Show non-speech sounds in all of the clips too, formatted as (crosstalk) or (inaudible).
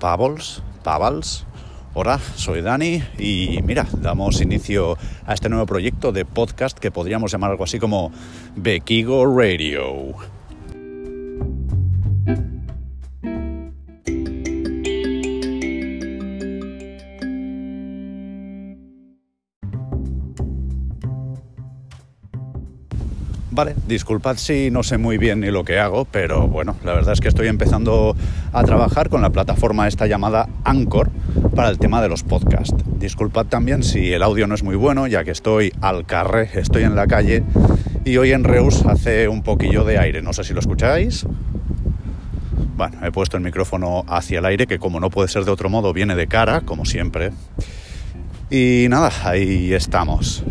Pavels, Pavals. Hola, soy Dani y mira, damos inicio a este nuevo proyecto de podcast que podríamos llamar algo así como Bequigo Radio. Disculpad si no sé muy bien ni lo que hago, pero bueno, la verdad es que estoy empezando a trabajar con la plataforma esta llamada Anchor para el tema de los podcasts. Disculpad también si el audio no es muy bueno, ya que estoy al carré, estoy en la calle y hoy en Reus hace un poquillo de aire, no sé si lo escucháis. Bueno, he puesto el micrófono hacia el aire, que como no puede ser de otro modo, viene de cara, como siempre. Y nada, ahí estamos.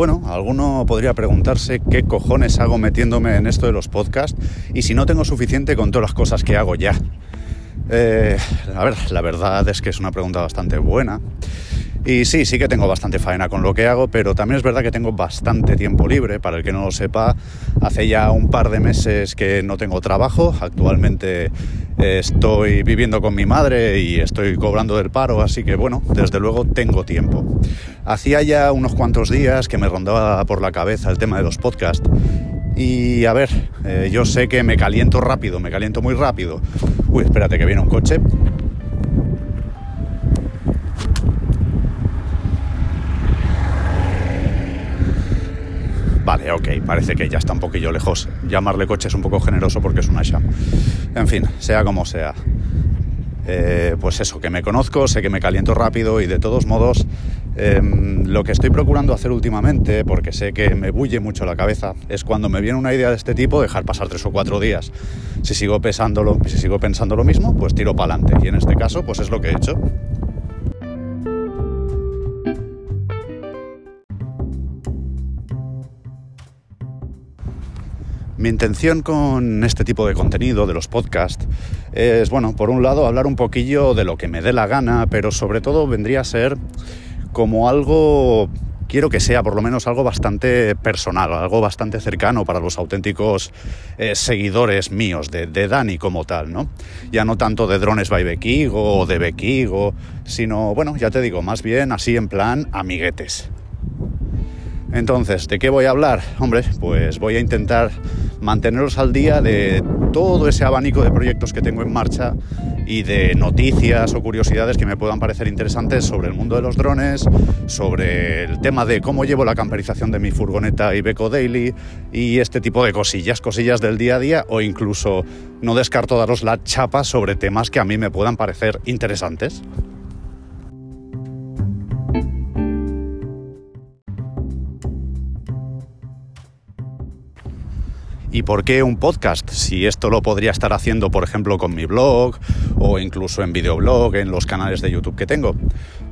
Bueno, alguno podría preguntarse qué cojones hago metiéndome en esto de los podcasts y si no tengo suficiente con todas las cosas que hago ya. Eh, a ver, la verdad es que es una pregunta bastante buena. Y sí, sí que tengo bastante faena con lo que hago, pero también es verdad que tengo bastante tiempo libre. Para el que no lo sepa, hace ya un par de meses que no tengo trabajo. Actualmente estoy viviendo con mi madre y estoy cobrando del paro, así que bueno, desde luego tengo tiempo. Hacía ya unos cuantos días que me rondaba por la cabeza el tema de los podcasts. Y a ver, eh, yo sé que me caliento rápido, me caliento muy rápido. Uy, espérate que viene un coche. Ok, parece que ya está un poquillo lejos. Llamarle coche es un poco generoso porque es una Sham. En fin, sea como sea. Eh, pues eso, que me conozco, sé que me caliento rápido y de todos modos eh, lo que estoy procurando hacer últimamente, porque sé que me bulle mucho la cabeza, es cuando me viene una idea de este tipo, dejar pasar tres o cuatro días. Si sigo, pensándolo, si sigo pensando lo mismo, pues tiro para adelante. Y en este caso, pues es lo que he hecho. Mi intención con este tipo de contenido, de los podcasts, es, bueno, por un lado hablar un poquillo de lo que me dé la gana, pero sobre todo vendría a ser como algo, quiero que sea por lo menos algo bastante personal, algo bastante cercano para los auténticos eh, seguidores míos, de, de, Dani como tal, ¿no? Ya no tanto de Drones by Bequigo o de Bequigo, sino, bueno, ya te digo, más bien así en plan amiguetes. Entonces, ¿de qué voy a hablar? Hombre, pues voy a intentar manteneros al día de todo ese abanico de proyectos que tengo en marcha y de noticias o curiosidades que me puedan parecer interesantes sobre el mundo de los drones, sobre el tema de cómo llevo la camperización de mi furgoneta Ibeco Daily y este tipo de cosillas, cosillas del día a día o incluso no descarto daros la chapa sobre temas que a mí me puedan parecer interesantes. ¿Y por qué un podcast? Si esto lo podría estar haciendo, por ejemplo, con mi blog o incluso en videoblog, en los canales de YouTube que tengo.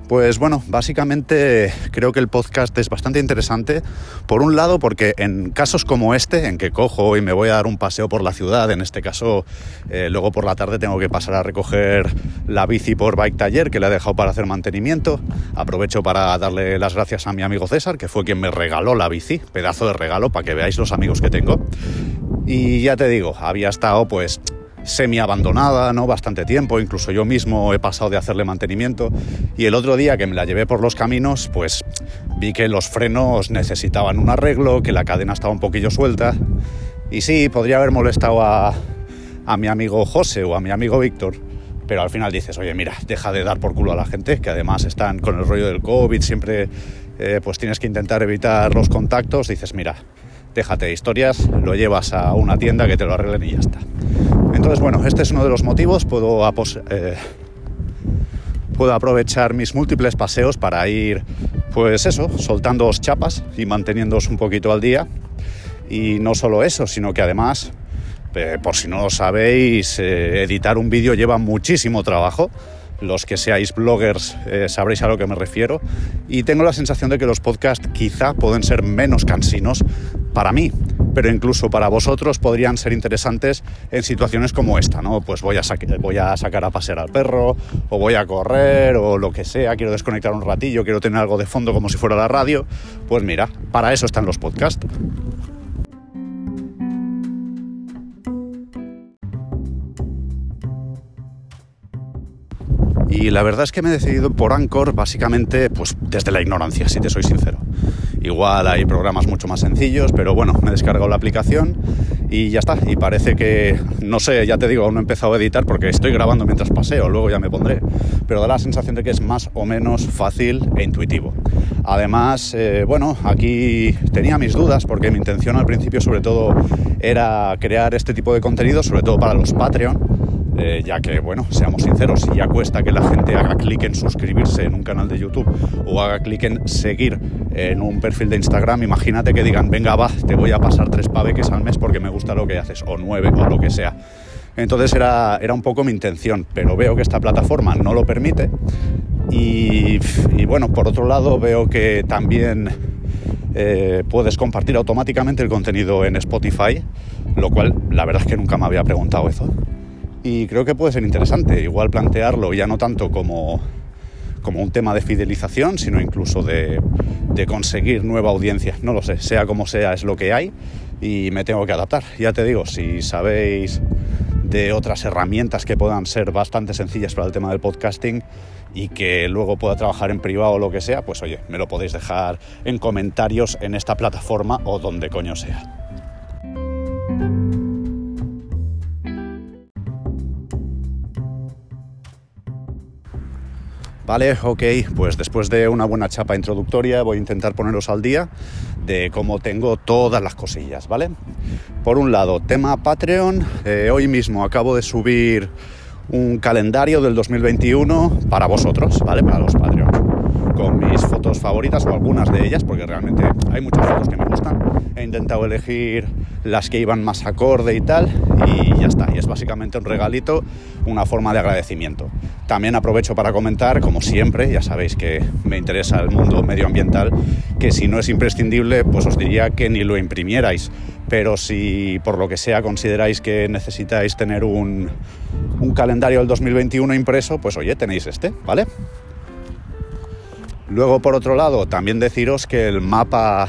Pues bueno, básicamente creo que el podcast es bastante interesante. Por un lado, porque en casos como este, en que cojo y me voy a dar un paseo por la ciudad, en este caso, eh, luego por la tarde tengo que pasar a recoger la bici por Bike Taller, que le he dejado para hacer mantenimiento. Aprovecho para darle las gracias a mi amigo César, que fue quien me regaló la bici, pedazo de regalo para que veáis los amigos que tengo. Y ya te digo, había estado pues semi abandonada, ¿no? Bastante tiempo, incluso yo mismo he pasado de hacerle mantenimiento y el otro día que me la llevé por los caminos, pues vi que los frenos necesitaban un arreglo, que la cadena estaba un poquillo suelta y sí, podría haber molestado a, a mi amigo José o a mi amigo Víctor, pero al final dices, oye, mira, deja de dar por culo a la gente, que además están con el rollo del COVID, siempre eh, pues tienes que intentar evitar los contactos, dices, mira, déjate de historias, lo llevas a una tienda que te lo arreglen y ya está. Entonces, bueno, este es uno de los motivos. Puedo, eh, puedo aprovechar mis múltiples paseos para ir, pues eso, soltándoos chapas y manteniéndoos un poquito al día. Y no solo eso, sino que además, por si no lo sabéis, eh, editar un vídeo lleva muchísimo trabajo. Los que seáis bloggers eh, sabréis a lo que me refiero. Y tengo la sensación de que los podcasts quizá pueden ser menos cansinos para mí pero incluso para vosotros podrían ser interesantes en situaciones como esta, ¿no? Pues voy a, voy a sacar a pasear al perro, o voy a correr, o lo que sea, quiero desconectar un ratillo, quiero tener algo de fondo como si fuera la radio, pues mira, para eso están los podcasts. Y la verdad es que me he decidido por Anchor básicamente pues desde la ignorancia, si te soy sincero. Igual hay programas mucho más sencillos, pero bueno, me he descargado la aplicación y ya está. Y parece que, no sé, ya te digo, aún no he empezado a editar porque estoy grabando mientras paseo, luego ya me pondré. Pero da la sensación de que es más o menos fácil e intuitivo. Además, eh, bueno, aquí tenía mis dudas porque mi intención al principio sobre todo era crear este tipo de contenido, sobre todo para los Patreon eh, ya que, bueno, seamos sinceros, si ya cuesta que la gente haga clic en suscribirse en un canal de YouTube o haga clic en seguir en un perfil de Instagram, imagínate que digan, venga, va, te voy a pasar tres paveques al mes porque me gusta lo que haces, o nueve, o lo que sea. Entonces era, era un poco mi intención, pero veo que esta plataforma no lo permite. Y, bueno, por otro lado veo que también eh, puedes compartir automáticamente el contenido en Spotify, lo cual la verdad es que nunca me había preguntado eso y creo que puede ser interesante, igual plantearlo ya no tanto como, como un tema de fidelización, sino incluso de, de conseguir nueva audiencia. No lo sé, sea como sea, es lo que hay y me tengo que adaptar. Ya te digo, si sabéis de otras herramientas que puedan ser bastante sencillas para el tema del podcasting y que luego pueda trabajar en privado o lo que sea, pues oye, me lo podéis dejar en comentarios en esta plataforma o donde coño sea. Vale, ok, pues después de una buena chapa introductoria voy a intentar poneros al día de cómo tengo todas las cosillas, ¿vale? Por un lado, tema Patreon, eh, hoy mismo acabo de subir un calendario del 2021 para vosotros, ¿vale? Para los Patreons con mis fotos favoritas o algunas de ellas, porque realmente hay muchas fotos que me gustan. He intentado elegir las que iban más acorde y tal, y ya está. Y es básicamente un regalito, una forma de agradecimiento. También aprovecho para comentar, como siempre, ya sabéis que me interesa el mundo medioambiental, que si no es imprescindible, pues os diría que ni lo imprimierais. Pero si por lo que sea consideráis que necesitáis tener un, un calendario del 2021 impreso, pues oye, tenéis este, ¿vale? Luego, por otro lado, también deciros que el mapa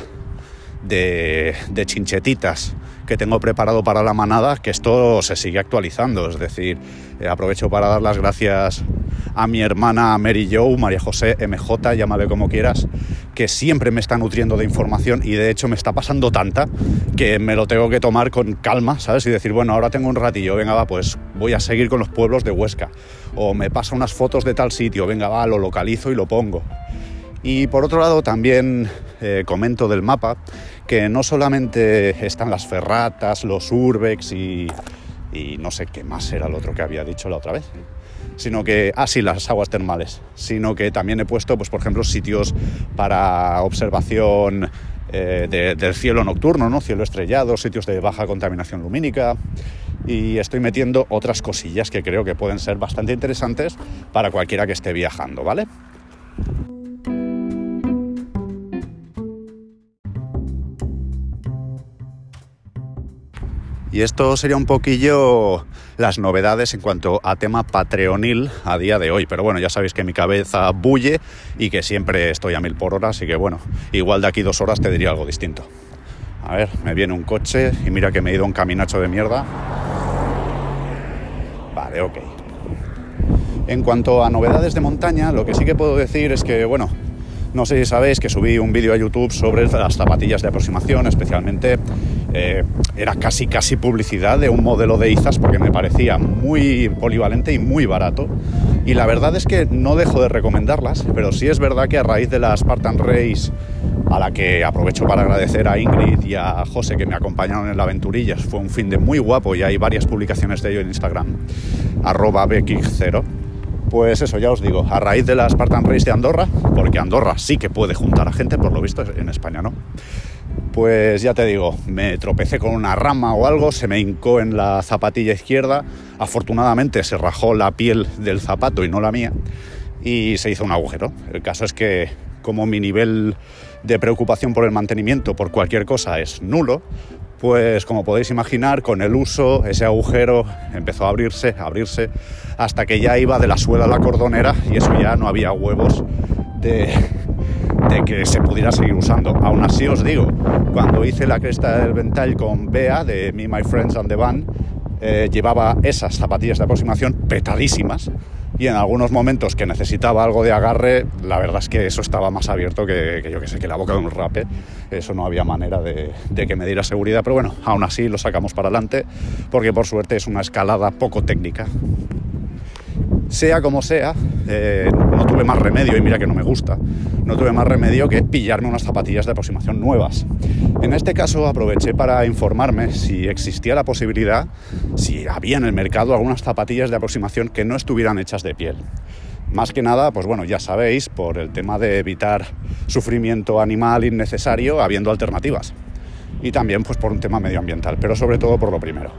de, chinchetitas que tengo preparado para la manada, que esto se sigue actualizando. Es decir, eh, aprovecho para dar las gracias a mi hermana Mary Joe, María José MJ, llámale como quieras, que siempre me está nutriendo de información y de hecho me está pasando tanta que me lo tengo que tomar con calma, ¿sabes? Y decir, bueno, ahora tengo un ratillo, venga, va, pues voy a seguir con los pueblos de Huesca. O me pasa unas fotos de tal sitio, venga, va, lo localizo y lo pongo. Y por otro lado también eh, comento del mapa que no solamente están las ferratas, los urbex y, no sé qué más era el otro que había dicho la otra vez, sino que, ah sí, las aguas termales, sino que también he puesto, pues por ejemplo, sitios para observación eh, del cielo nocturno, ¿no? cielo estrellado, sitios de baja contaminación lumínica y estoy metiendo otras cosillas que creo que pueden ser bastante interesantes para cualquiera que esté viajando, ¿vale? Y esto sería un poquillo las novedades en cuanto a tema patreonil a día de hoy. Pero bueno, ya sabéis que mi cabeza bulle y que siempre estoy a mil por hora, así que bueno, igual de aquí dos horas te diría algo distinto. A ver, me viene un coche y mira que me he ido un caminacho de mierda. Vale, ok. En cuanto a novedades de montaña, lo que sí que puedo decir es que, bueno, no sé si sabéis que subí un vídeo a YouTube sobre las zapatillas de aproximación, especialmente eh, era casi casi publicidad de un modelo de Izas porque me parecía muy polivalente y muy barato. Y la verdad es que no dejo de recomendarlas, pero sí es verdad que a raíz de la Spartan Race, a la que aprovecho para agradecer a Ingrid y a José que me acompañaron en la aventurilla, fue un fin de muy guapo y hay varias publicaciones de ello en Instagram, arroba 0 pues eso, ya os digo, a raíz de la Spartan Race de Andorra, porque Andorra sí que puede juntar a gente, por lo visto en España no, pues ya te digo, me tropecé con una rama o algo, se me hincó en la zapatilla izquierda, afortunadamente se rajó la piel del zapato y no la mía, y se hizo un agujero. El caso es que como mi nivel de preocupación por el mantenimiento, por cualquier cosa, es nulo, Pues como podéis imaginar, con el uso ese agujero empezó a abrirse, a abrirse, hasta que ya iba de la suela a la cordonera y eso ya no había huevos de, de que se pudiera seguir usando. Aún así os digo, cuando hice la cresta del ventall con Bea de Me, My Friends and the Band, eh, llevaba esas zapatillas de aproximación petadísimas y en algunos momentos que necesitaba algo de agarre, la verdad es que eso estaba más abierto que, yo que sé, que la boca de un rape. Eso no había manera de, de, que me diera seguridad, pero bueno, aún así lo sacamos para adelante porque por suerte es una escalada poco técnica. Sea como sea, eh, no tuve más remedio, y mira que no me gusta, no tuve más remedio que pillarme unas zapatillas de aproximación nuevas. En este caso aproveché para informarme si existía la posibilidad, si había en el mercado algunas zapatillas de aproximación que no estuvieran hechas de piel. Más que nada, pues bueno, ya sabéis, por el tema de evitar sufrimiento animal innecesario, habiendo alternativas. Y también pues por un tema medioambiental, pero sobre todo por lo primero.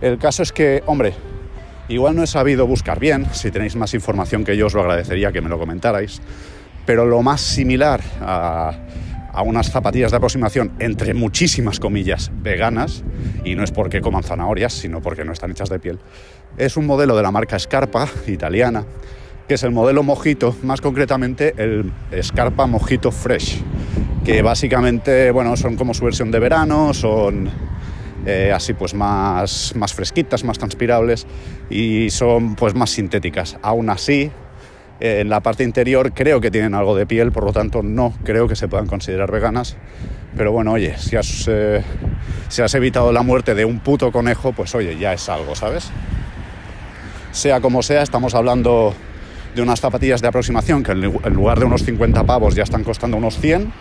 El caso es que, hombre, Igual no he sabido buscar bien, si tenéis más información que yo os lo agradecería que me lo comentarais, pero lo más similar a, unas zapatillas de aproximación, entre muchísimas comillas, veganas, y no es porque coman zanahorias, sino porque no están hechas de piel, es un modelo de la marca Scarpa, italiana, que es el modelo Mojito, más concretamente el Scarpa Mojito Fresh, que básicamente, bueno, son como su versión de verano, son eh, así pues más, más fresquitas, más transpirables y son pues más sintéticas. Aún así, eh, en la parte interior creo que tienen algo de piel, por lo tanto no creo que se puedan considerar veganas. Pero bueno, oye, si has, eh, si has evitado la muerte de un puto conejo, pues oye, ya es algo, ¿sabes? Sea como sea, estamos hablando de unas zapatillas de aproximación que en lugar de unos 50 pavos ya están costando unos 100,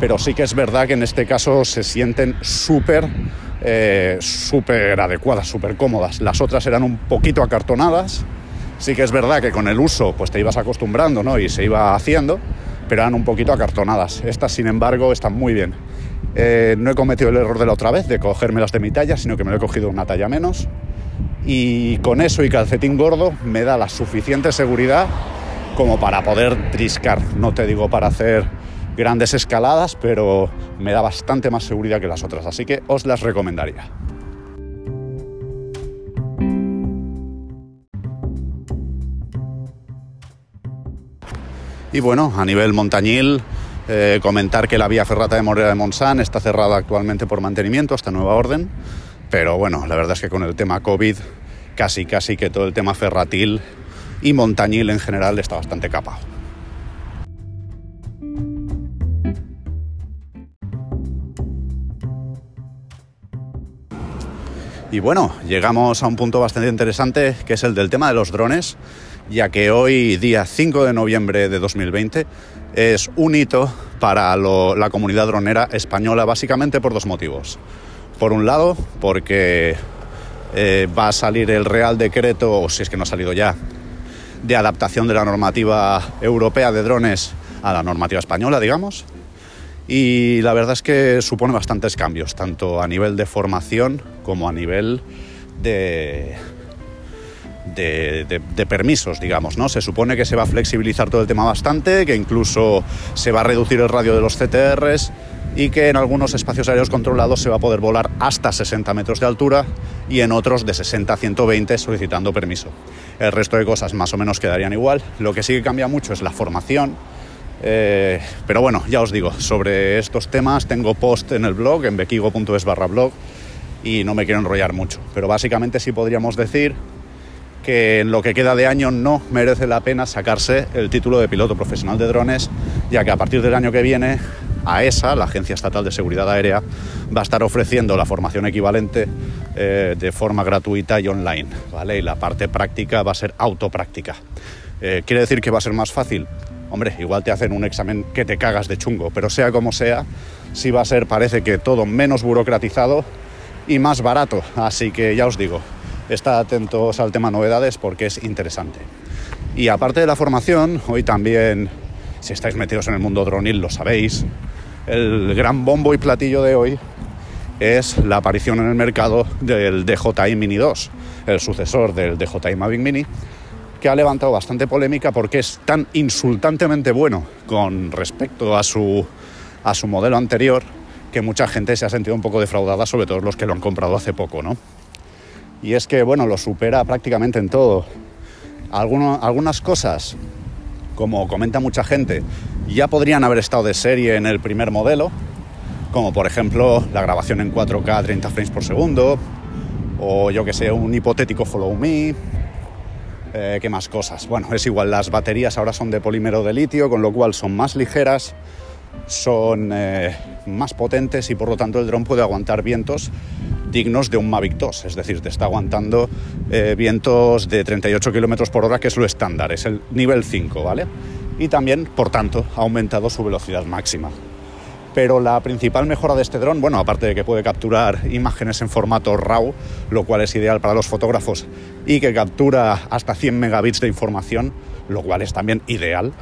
pero sí que es verdad que en este caso se sienten súper eh, súper adecuadas, súper cómodas. Las otras eran un poquito acartonadas. Sí que es verdad que con el uso pues te ibas acostumbrando ¿no? y se iba haciendo, pero eran un poquito acartonadas. Estas, sin embargo, están muy bien. Eh, no he cometido el error de la otra vez de cogérmelas de mi talla, sino que me lo he cogido una talla menos. Y con eso y calcetín gordo me da la suficiente seguridad como para poder triscar. No te digo para hacer grandes escaladas, pero me da bastante más seguridad que las otras, así que os las recomendaría. Y bueno, a nivel montañil, eh, comentar que la vía ferrata de Morera de Montsant está cerrada actualmente por mantenimiento hasta nueva orden, pero bueno, la verdad es que con el tema COVID, casi casi que todo el tema ferratil y montañil en general está bastante capado. Y bueno, llegamos a un punto bastante interesante que es el del tema de los drones, ya que hoy, día 5 de noviembre de 2020, es un hito para la comunidad dronera española, básicamente por dos motivos. Por un lado, porque eh, va a salir el Real Decreto, o si es que no ha salido ya, de adaptación de la normativa europea de drones a la normativa española, digamos. Y la verdad es que supone bastantes cambios, tanto a nivel de formación como a nivel de, permisos, digamos, ¿no? Se supone que se va a flexibilizar todo el tema bastante, que incluso se va a reducir el radio de los CTRs y que en algunos espacios aéreos controlados se va a poder volar hasta 60 metros de altura y en otros de 60 a 120 solicitando permiso. El resto de cosas más o menos quedarían igual. Lo que sí que cambia mucho es la formación eh, pero bueno, ya os digo, sobre estos temas tengo post en el blog, en bequigo.es barra blog, y no me quiero enrollar mucho. Pero básicamente sí podríamos decir que en lo que queda de año no merece la pena sacarse el título de piloto profesional de drones, ya que a partir del año que viene, AESA, la Agencia Estatal de Seguridad Aérea, va a estar ofreciendo la formación equivalente eh, de forma gratuita y online, ¿vale? Y la parte práctica va a ser autopráctica. Eh, ¿Quiere decir que va a ser más fácil? Hombre, igual te hacen un examen que te cagas de chungo, pero sea como sea, sí va a ser, parece que todo menos burocratizado y más barato. Así que ya os digo, estad atentos al tema novedades porque es interesante. Y aparte de la formación, hoy también, si estáis metidos en el mundo dronil, lo sabéis, el gran bombo y platillo de hoy es la aparición en el mercado del DJI Mini 2, el sucesor del DJI Mavic Mini, que ha levantado bastante polémica porque es tan insultantemente bueno con respecto a su, a su modelo anterior que mucha gente se ha sentido un poco defraudada, sobre todo los que lo han comprado hace poco, ¿no? Y es que, bueno, lo supera prácticamente en todo. algunas cosas, como comenta mucha gente, ya podrían haber estado de serie en el primer modelo, como por ejemplo la grabación en 4K 30 frames por segundo, o yo que sé, un hipotético follow me. Eh, ¿Qué más cosas? Bueno, es igual, las baterías ahora son de polímero de litio, con lo cual son más ligeras, son eh, más potentes y por lo tanto el dron puede aguantar vientos dignos de un Mavic 2, es decir, te está aguantando eh, vientos de 38 km por hora, que es lo estándar, es el nivel 5, ¿vale? Y también, por tanto, ha aumentado su velocidad máxima. Pero la principal mejora de este dron, bueno, aparte de que puede capturar imágenes en formato RAW, lo cual es ideal para los fotógrafos, y que captura hasta 100 megabits de información, lo cual es también ideal.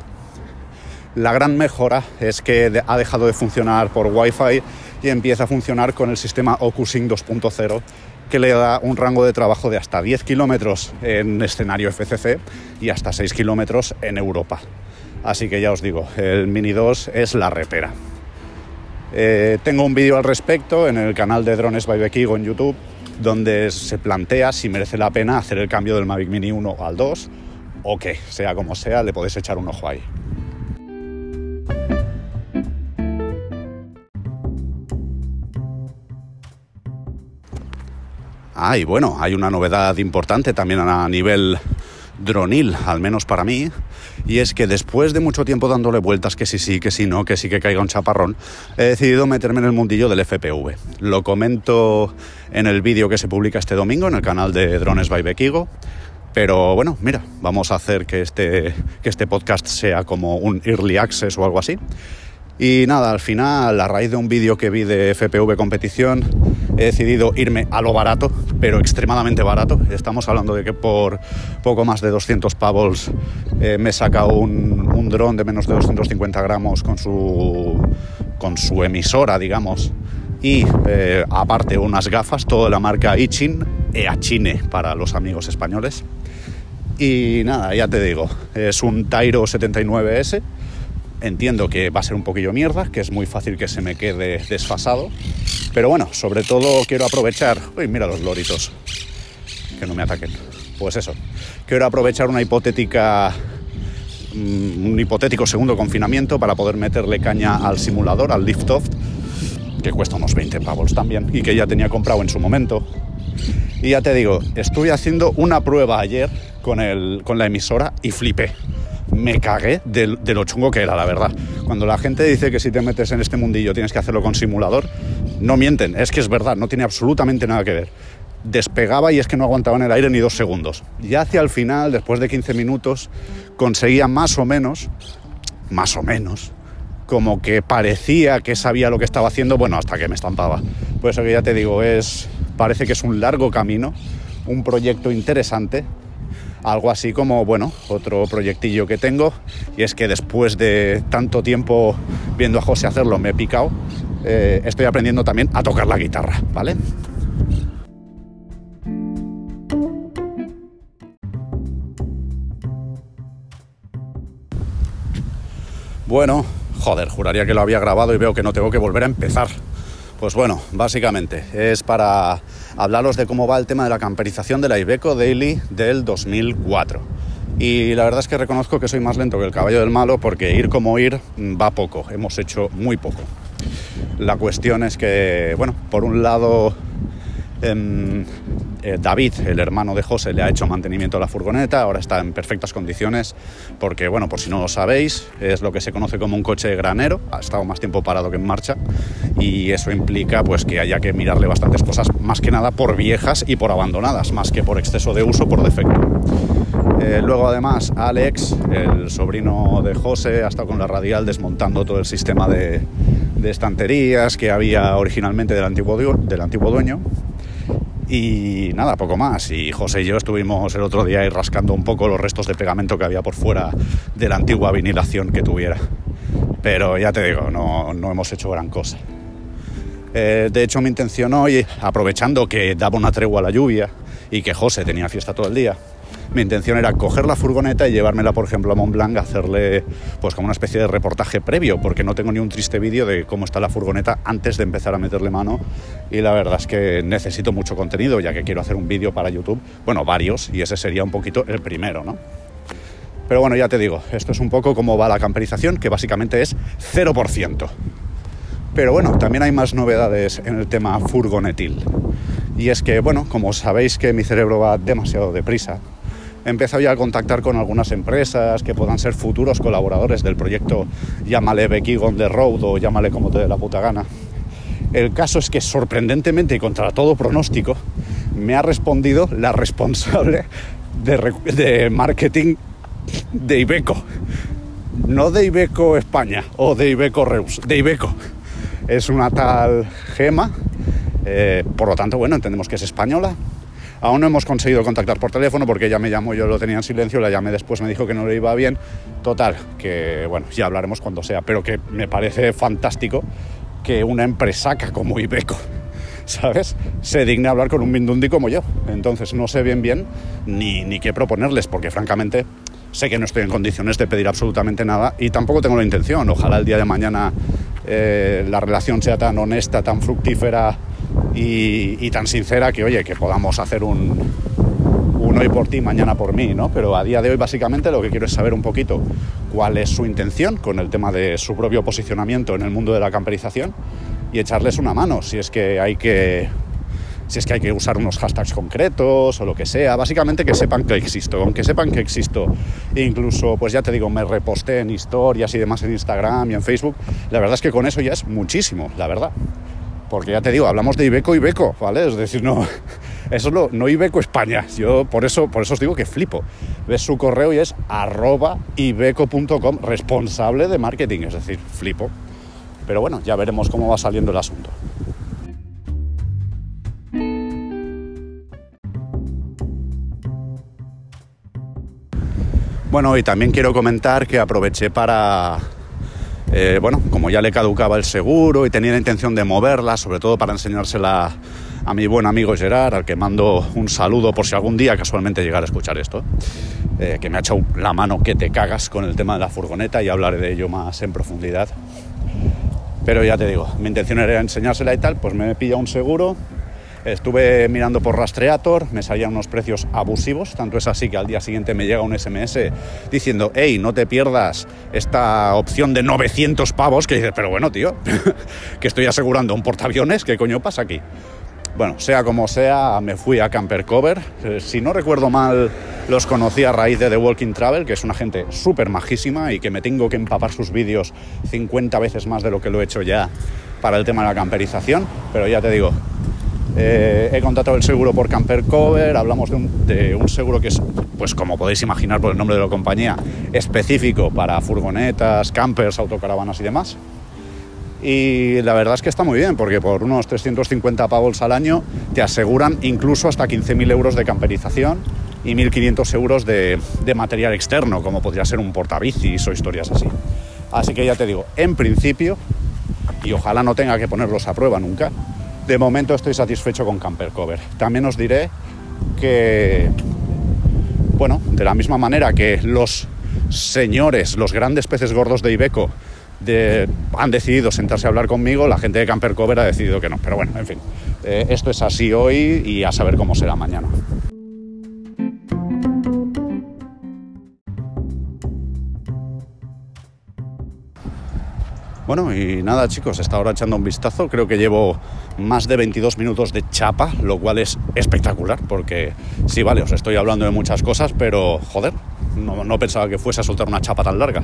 La gran mejora es que ha dejado de funcionar por Wi-Fi y empieza a funcionar con el sistema OcuSync 2.0 que le da un rango de trabajo de hasta 10 kilómetros en escenario FCC y hasta 6 kilómetros en Europa. Así que ya os digo, el Mini 2 es la repera. Eh, tengo un vídeo al respecto en el canal de Drones by Bekigo en YouTube, donde se plantea si merece la pena hacer el cambio del Mavic Mini 1 al 2 o que, sea como sea, le podéis echar un ojo ahí. Ah, y bueno, hay una novedad importante también a nivel dronil, al menos para mí, y es que después de mucho tiempo dándole vueltas que sí, sí, que sí, no, que sí que caiga un chaparrón, he decidido meterme en el mundillo del FPV. Lo comento en el vídeo que se publica este domingo en el canal de Drones by Bekigo. Pero bueno, mira, vamos a hacer que este, que este podcast sea como un early access o algo así. Y nada, al final, a raíz de un vídeo que vi de FPV competición, he decidido irme a lo barato, pero extremadamente barato. Estamos hablando de que por poco más de 200 pavos eh, me he sacado un, un dron de menos de 250 gramos con su, con su emisora, digamos, y eh, aparte unas gafas, toda la marca Ichin, Eachine para los amigos españoles. Y nada, ya te digo, es un Tyro 79S Entiendo que va a ser un poquillo mierda, que es muy fácil que se me quede desfasado. Pero bueno, sobre todo quiero aprovechar... Uy, mira los loritos. Que no me ataquen. Pues eso. Quiero aprovechar una hipotética mm, un hipotético segundo confinamiento para poder meterle caña al simulador, al Liftoff, que cuesta unos 20 pavos también y que ya tenía comprado en su momento. Y ya te digo, estuve haciendo una prueba ayer con, el, con la emisora y flipé me cagué de, lo chungo que era, la verdad. Cuando la gente dice que si te metes en este mundillo tienes que hacerlo con simulador, no mienten, es que es verdad, no tiene absolutamente nada que ver. Despegaba y es que no aguantaba en el aire ni dos segundos. Ya hacia el final, después de 15 minutos, conseguía más o menos, más o menos, como que parecía que sabía lo que estaba haciendo, bueno, hasta que me estampaba. Por eso que ya te digo, es, parece que es un largo camino, un proyecto interesante algo así como, bueno, otro proyectillo que tengo y es que después de tanto tiempo viendo a José hacerlo me he picado, eh, estoy aprendiendo también a tocar la guitarra, ¿vale? Bueno, joder, juraría que lo había grabado y veo que no tengo que volver a empezar. Pues bueno, básicamente es para hablaros de cómo va el tema de la camperización de la Ibeco Daily del 2004. Y la verdad es que reconozco que soy más lento que el caballo del malo porque ir como ir va poco, hemos hecho muy poco. La cuestión es que, bueno, por un lado David, el hermano de José, le ha hecho mantenimiento a la furgoneta, ahora está en perfectas condiciones, porque, bueno, por si no lo sabéis, es lo que se conoce como un coche granero, ha estado más tiempo parado que en marcha, y eso implica pues que haya que mirarle bastantes cosas, más que nada por viejas y por abandonadas, más que por exceso de uso por defecto. Eh, luego además Alex, el sobrino de José, ha estado con la radial desmontando todo el sistema de, estanterías que había originalmente del antiguo dueño y nada, poco más. Y José y yo estuvimos el otro día ahí rascando un poco los restos de pegamento que había por fuera de la antigua vinilación que tuviera. Pero ya te digo, no, hemos hecho gran cosa. Eh, de hecho, mi intención hoy, aprovechando que daba una tregua a la lluvia y que José tenía fiesta todo el día, mi intención era coger la furgoneta y llevármela, por ejemplo, a Mont Blanc, a hacerle pues como una especie de reportaje previo, porque no tengo ni un triste vídeo de cómo está la furgoneta antes de empezar a meterle mano y la verdad es que necesito mucho contenido, ya que quiero hacer un vídeo para YouTube, bueno, varios, y ese sería un poquito el primero, ¿no? Pero bueno, ya te digo, esto es un poco como va la camperización, que básicamente es 0%. Pero bueno, también hay más novedades en el tema furgonetil. Y es que, bueno, como sabéis que mi cerebro va demasiado deprisa, he empezado ya a contactar con algunas empresas que puedan ser futuros colaboradores del proyecto Llámale Becky on the Road o llámale como te dé la puta gana. El caso es que sorprendentemente y contra todo pronóstico me ha respondido la responsable de, marketing de Ibeco. No de Ibeco España o de Ibeco Reus, de Ibeco. Es una tal Gema, eh, por lo tanto, bueno, entendemos que es española. Aún no hemos conseguido contactar por teléfono porque ella me llamó, yo lo tenía en silencio, la llamé después, me dijo que no le iba bien. Total, que bueno, ya hablaremos cuando sea, pero que me parece fantástico que una empresaca como Ibeco, (laughs) ¿sabes? Se digne hablar con un mindundi como yo. Entonces no sé bien bien ni, ni qué proponerles, porque francamente sé que no estoy en condiciones de pedir absolutamente nada y tampoco tengo la intención. Ojalá el día de mañana eh, la relación sea tan honesta, tan fructífera y, tan sincera que, oye, que podamos hacer un, un hoy por ti, mañana por mí, ¿no? Pero a día de hoy básicamente lo que quiero es saber un poquito cuál es su intención con el tema de su propio posicionamiento en el mundo de la camperización y echarles una mano si es que hay que si es que hay que usar unos hashtags concretos o lo que sea, básicamente que sepan que existo, aunque sepan que existo, incluso, pues ya te digo, me reposté en historias y demás en Instagram y en Facebook, la verdad es que con eso ya es muchísimo, la verdad. Porque ya te digo, hablamos de Ibeco Ibeco, ¿vale? Es decir, no, (laughs) eso es lo, no Ibeco España. Yo por eso, por eso os digo que flipo. Ves su correo y es arroba ibeco.com, responsable de marketing, es decir, flipo. Pero bueno, ya veremos cómo va saliendo el asunto. Bueno, y también quiero comentar que aproveché para, eh, bueno, como ya le caducaba el seguro y tenía la intención de moverla, sobre todo para enseñársela a mi buen amigo Gerard, al que mando un saludo por si algún día casualmente llegara a escuchar esto, eh, que me ha echado la mano que te cagas con el tema de la furgoneta y hablaré de ello más en profundidad. Pero ya te digo, mi intención era enseñársela y tal, pues me pilla un seguro Estuve mirando por Rastreator, me salían unos precios abusivos, tanto es así que al día siguiente me llega un SMS diciendo, hey, no te pierdas esta opción de 900 pavos, que dices, pero bueno, tío, (laughs) que estoy asegurando un portaaviones, ¿qué coño pasa aquí? Bueno, sea como sea, me fui a Camper Cover. Eh, si no recuerdo mal, los conocí a raíz de The Walking Travel, que es una gente súper majísima y que me tengo que empapar sus vídeos 50 veces más de lo que lo he hecho ya para el tema de la camperización. Pero ya te digo, eh, he contratado el seguro por Camper Cover, hablamos de un, seguro que es, pues como podéis imaginar por el nombre de la compañía, específico para furgonetas, campers, autocaravanas y demás. Y la verdad es que está muy bien, porque por unos 350 pavos al año te aseguran incluso hasta 15.000 euros de camperización y 1.500 euros de, de material externo, como podría ser un portabicis o historias así. Así que ya te digo, en principio, y ojalá no tenga que ponerlos a prueba nunca, de momento estoy satisfecho con Camper Cover. También os diré que, bueno, de la misma manera que los señores, los grandes peces gordos de Ibeco, han decidido sentarse a hablar conmigo, la gente de Camper Cover ha decidido que no. Pero bueno, en fin, eh, esto es así hoy y a saber cómo será mañana. Bueno, y nada chicos, está ahora echando un vistazo, creo que llevo más de 22 minutos de chapa, lo cual es espectacular, porque sí, vale, os estoy hablando de muchas cosas, pero joder, no, pensaba que fuese a soltar una chapa tan larga.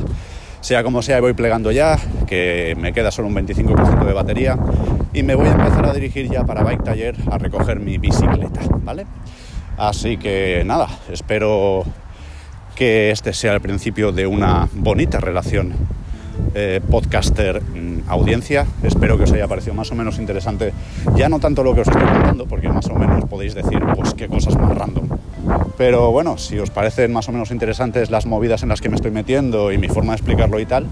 Sea como sea, voy plegando ya, que me queda solo un 25% de batería, y me voy a empezar a dirigir ya para Bike Taller a recoger mi bicicleta, ¿vale? Así que nada, espero que este sea el principio de una bonita relación eh, podcaster mm, audiencia. Espero que os haya parecido más o menos interesante, ya no tanto lo que os estoy contando, porque más o menos podéis decir, pues qué cosas más random. Pero bueno, si os parecen más o menos interesantes las movidas en las que me estoy metiendo y mi forma de explicarlo y tal,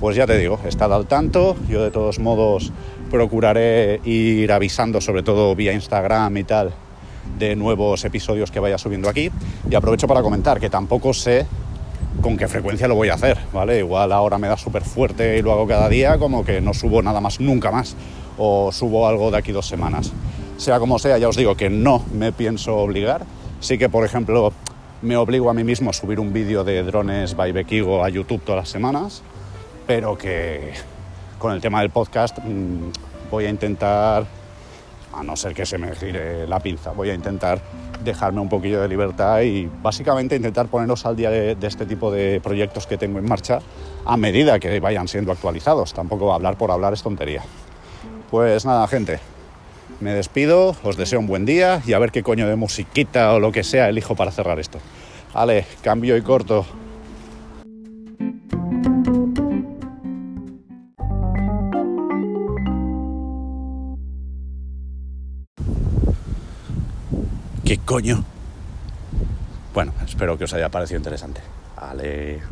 pues ya te digo, estad al tanto. Yo de todos modos procuraré ir avisando, sobre todo vía Instagram y tal, de nuevos episodios que vaya subiendo aquí. Y aprovecho para comentar que tampoco sé con qué frecuencia lo voy a hacer, ¿vale? Igual ahora me da súper fuerte y lo hago cada día, como que no subo nada más nunca más, o subo algo de aquí dos semanas. Sea como sea, ya os digo que no me pienso obligar. Sí que, por ejemplo, me obligo a mí mismo a subir un vídeo de drones by Bekigo a YouTube todas las semanas, pero que con el tema del podcast mmm, voy a intentar, a no ser que se me gire la pinza, voy a intentar dejarme un poquillo de libertad y básicamente intentar ponernos al día de, de, este tipo de proyectos que tengo en marcha a medida que vayan siendo actualizados. Tampoco hablar por hablar es tontería. Pues nada, gente, me despido, os deseo un buen día y a ver qué coño de musiquita o lo que sea elijo para cerrar esto. Vale, cambio y corto. ¿Qué coño? Bueno, espero que os haya parecido interesante. Vale.